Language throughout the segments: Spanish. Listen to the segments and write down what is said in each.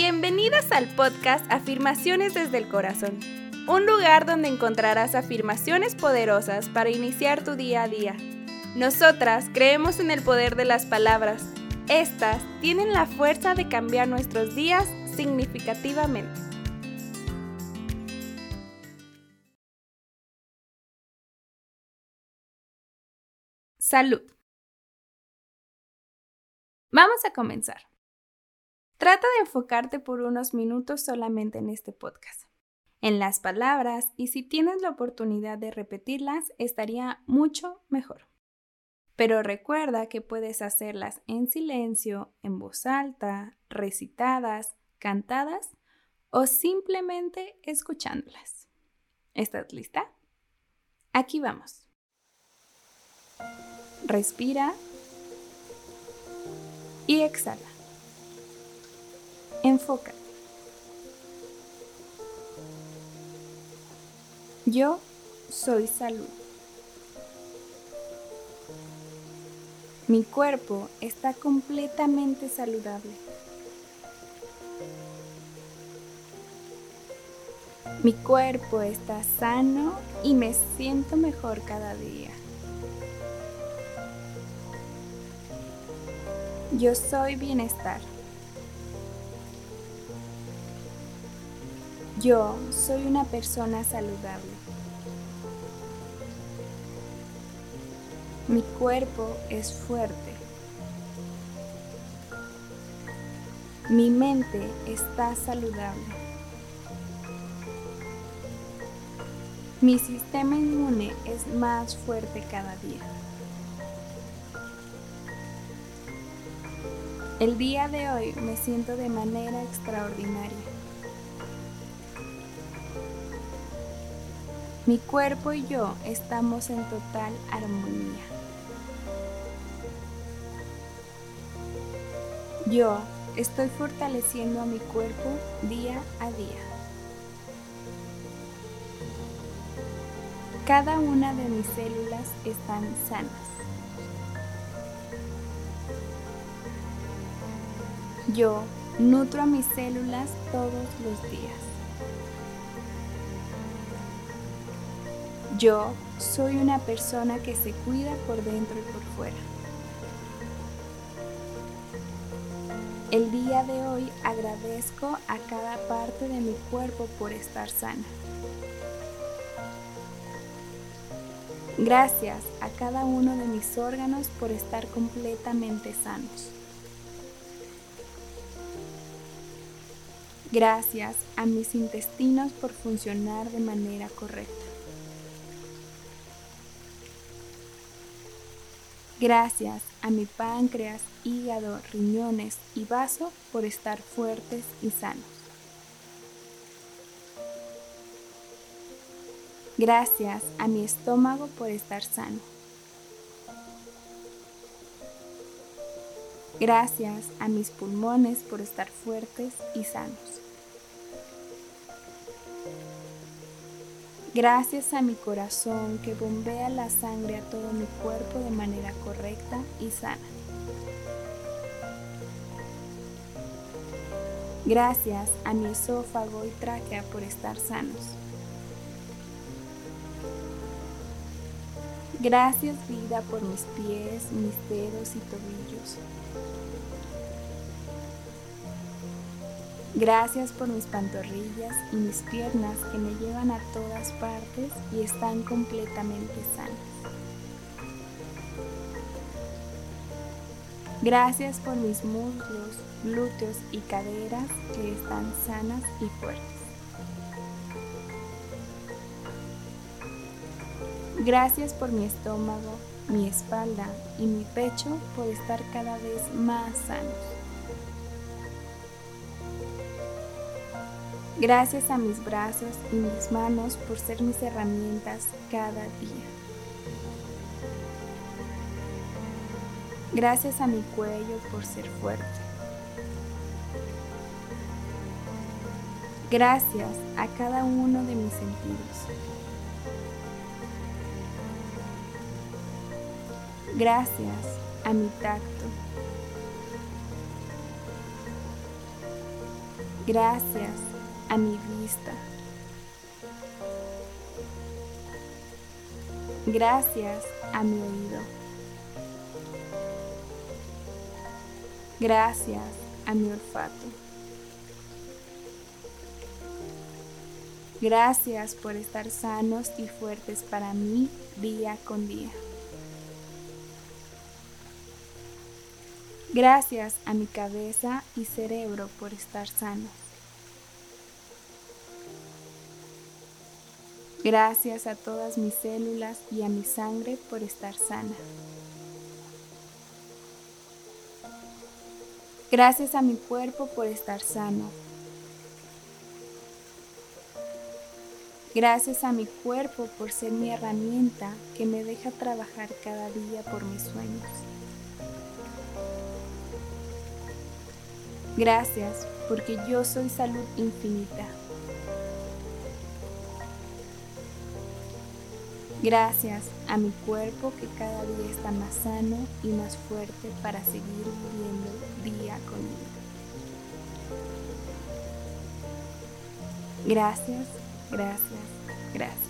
Bienvenidas al podcast Afirmaciones desde el Corazón, un lugar donde encontrarás afirmaciones poderosas para iniciar tu día a día. Nosotras creemos en el poder de las palabras. Estas tienen la fuerza de cambiar nuestros días significativamente. Salud. Vamos a comenzar. Trata de enfocarte por unos minutos solamente en este podcast, en las palabras y si tienes la oportunidad de repetirlas estaría mucho mejor. Pero recuerda que puedes hacerlas en silencio, en voz alta, recitadas, cantadas o simplemente escuchándolas. ¿Estás lista? Aquí vamos. Respira y exhala. Enfócate. Yo soy salud. Mi cuerpo está completamente saludable. Mi cuerpo está sano y me siento mejor cada día. Yo soy bienestar. Yo soy una persona saludable. Mi cuerpo es fuerte. Mi mente está saludable. Mi sistema inmune es más fuerte cada día. El día de hoy me siento de manera extraordinaria. Mi cuerpo y yo estamos en total armonía. Yo estoy fortaleciendo a mi cuerpo día a día. Cada una de mis células están sanas. Yo nutro a mis células todos los días. Yo soy una persona que se cuida por dentro y por fuera. El día de hoy agradezco a cada parte de mi cuerpo por estar sana. Gracias a cada uno de mis órganos por estar completamente sanos. Gracias a mis intestinos por funcionar de manera correcta. Gracias a mi páncreas, hígado, riñones y vaso por estar fuertes y sanos. Gracias a mi estómago por estar sano. Gracias a mis pulmones por estar fuertes y sanos. Gracias a mi corazón que bombea la sangre a todo mi cuerpo de manera correcta y sana. Gracias a mi esófago y tráquea por estar sanos. Gracias vida por mis pies, mis dedos y tobillos. Gracias por mis pantorrillas y mis piernas que me llevan a todas partes y están completamente sanas. Gracias por mis muslos, glúteos y caderas que están sanas y fuertes. Gracias por mi estómago, mi espalda y mi pecho por estar cada vez más sanos. Gracias a mis brazos y mis manos por ser mis herramientas cada día. Gracias a mi cuello por ser fuerte. Gracias a cada uno de mis sentidos. Gracias a mi tacto. Gracias a mi vista. Gracias a mi oído. Gracias a mi olfato. Gracias por estar sanos y fuertes para mí día con día. Gracias a mi cabeza y cerebro por estar sanos. Gracias a todas mis células y a mi sangre por estar sana. Gracias a mi cuerpo por estar sano. Gracias a mi cuerpo por ser mi herramienta que me deja trabajar cada día por mis sueños. Gracias porque yo soy salud infinita. Gracias a mi cuerpo que cada día está más sano y más fuerte para seguir viviendo día con día. Gracias, gracias, gracias.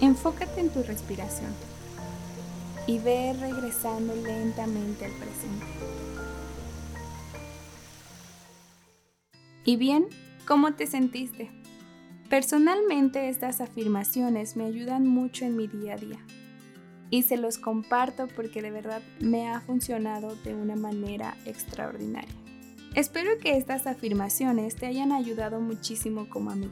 Enfócate en tu respiración y ve regresando lentamente al presente. ¿Y bien? ¿Cómo te sentiste? Personalmente estas afirmaciones me ayudan mucho en mi día a día y se los comparto porque de verdad me ha funcionado de una manera extraordinaria. Espero que estas afirmaciones te hayan ayudado muchísimo como a mí